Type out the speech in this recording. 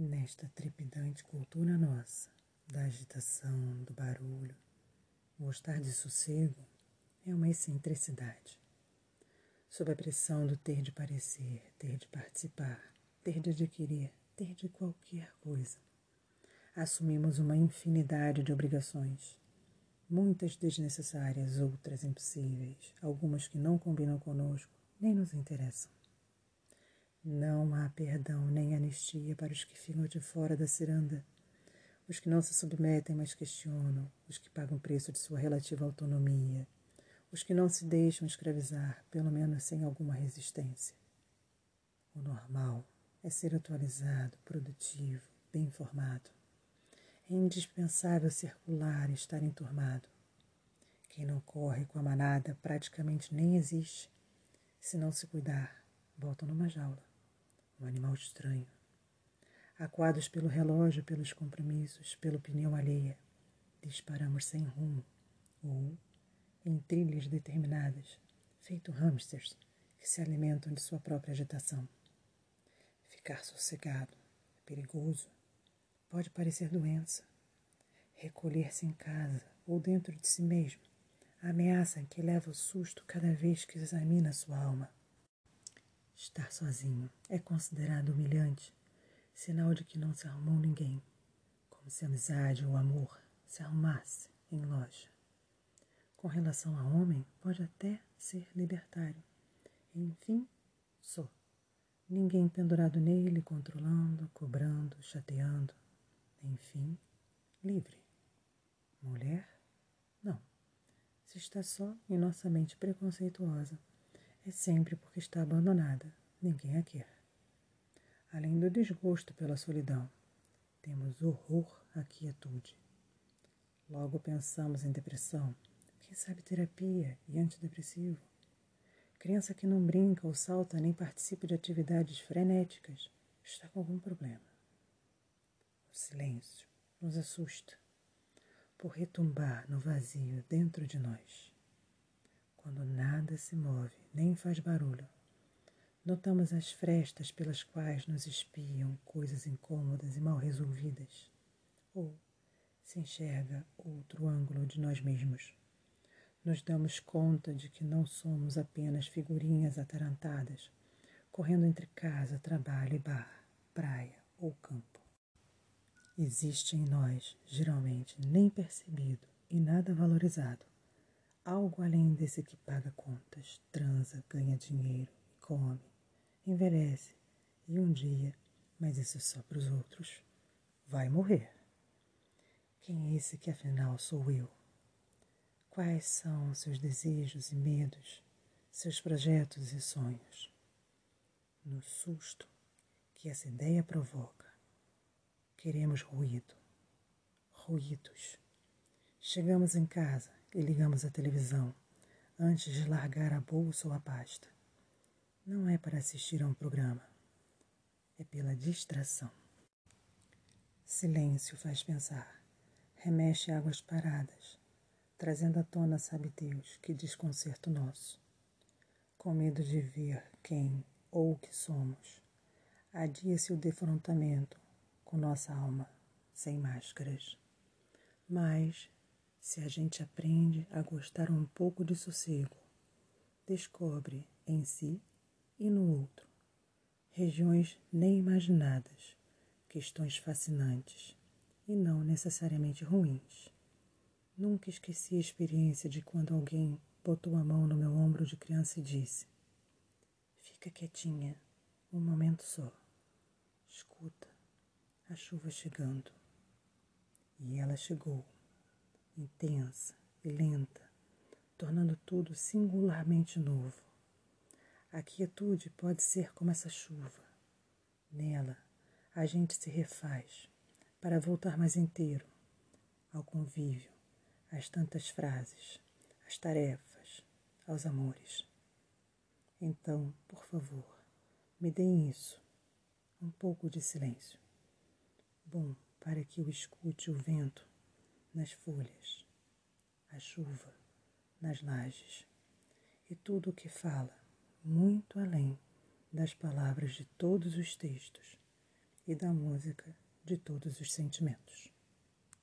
Nesta trepidante cultura nossa, da agitação, do barulho, gostar de sossego é uma excentricidade. Sob a pressão do ter de parecer, ter de participar, ter de adquirir, ter de qualquer coisa, assumimos uma infinidade de obrigações, muitas desnecessárias, outras impossíveis, algumas que não combinam conosco nem nos interessam. Não há perdão nem anistia para os que ficam de fora da ciranda, os que não se submetem, mas questionam, os que pagam o preço de sua relativa autonomia, os que não se deixam escravizar, pelo menos sem alguma resistência. O normal é ser atualizado, produtivo, bem informado. É indispensável circular e estar enturmado. Quem não corre com a manada praticamente nem existe. Se não se cuidar, volta numa jaula um animal estranho. Aquados pelo relógio, pelos compromissos, pela opinião alheia, disparamos sem rumo, ou em trilhas determinadas, feito hamsters que se alimentam de sua própria agitação. Ficar sossegado é perigoso, pode parecer doença. Recolher-se em casa ou dentro de si mesmo, ameaça que leva o susto cada vez que examina sua alma. Estar sozinho é considerado humilhante, sinal de que não se arrumou ninguém, como se a amizade ou amor se arrumasse em loja. Com relação a homem, pode até ser libertário. Enfim, sou. Ninguém pendurado nele, controlando, cobrando, chateando. Enfim, livre. Mulher? Não. Se está só em nossa mente preconceituosa, é sempre porque está abandonada, ninguém a quer. Além do desgosto pela solidão, temos horror à quietude. Logo pensamos em depressão, quem sabe terapia e antidepressivo. Criança que não brinca ou salta nem participa de atividades frenéticas está com algum problema. O silêncio nos assusta por retumbar no vazio dentro de nós. Quando nada se move nem faz barulho, notamos as frestas pelas quais nos espiam coisas incômodas e mal resolvidas, ou se enxerga outro ângulo de nós mesmos. Nos damos conta de que não somos apenas figurinhas atarantadas, correndo entre casa, trabalho e bar, praia ou campo. Existe em nós, geralmente nem percebido e nada valorizado, algo além desse que paga contas, transa, ganha dinheiro, come, envelhece e um dia, mas isso é só para os outros, vai morrer. Quem é esse que afinal sou eu? Quais são seus desejos e medos, seus projetos e sonhos? No susto que essa ideia provoca, queremos ruído, ruídos. Chegamos em casa e ligamos a televisão antes de largar a bolsa ou a pasta. Não é para assistir a um programa, é pela distração. Silêncio faz pensar, remexe águas paradas, trazendo à tona, sabe Deus, que desconcerto nosso. Com medo de ver quem ou o que somos, adia-se o defrontamento com nossa alma, sem máscaras. Mas se a gente aprende a gostar um pouco de sossego, descobre em si e no outro regiões nem imaginadas, questões fascinantes e não necessariamente ruins. Nunca esqueci a experiência de quando alguém botou a mão no meu ombro de criança e disse: Fica quietinha, um momento só. Escuta, a chuva chegando. E ela chegou intensa e lenta, tornando tudo singularmente novo. A quietude pode ser como essa chuva. Nela, a gente se refaz para voltar mais inteiro ao convívio, às tantas frases, às tarefas, aos amores. Então, por favor, me deem isso, um pouco de silêncio. Bom, para que eu escute o vento nas folhas, a chuva, nas lajes e tudo o que fala, muito além das palavras de todos os textos e da música de todos os sentimentos.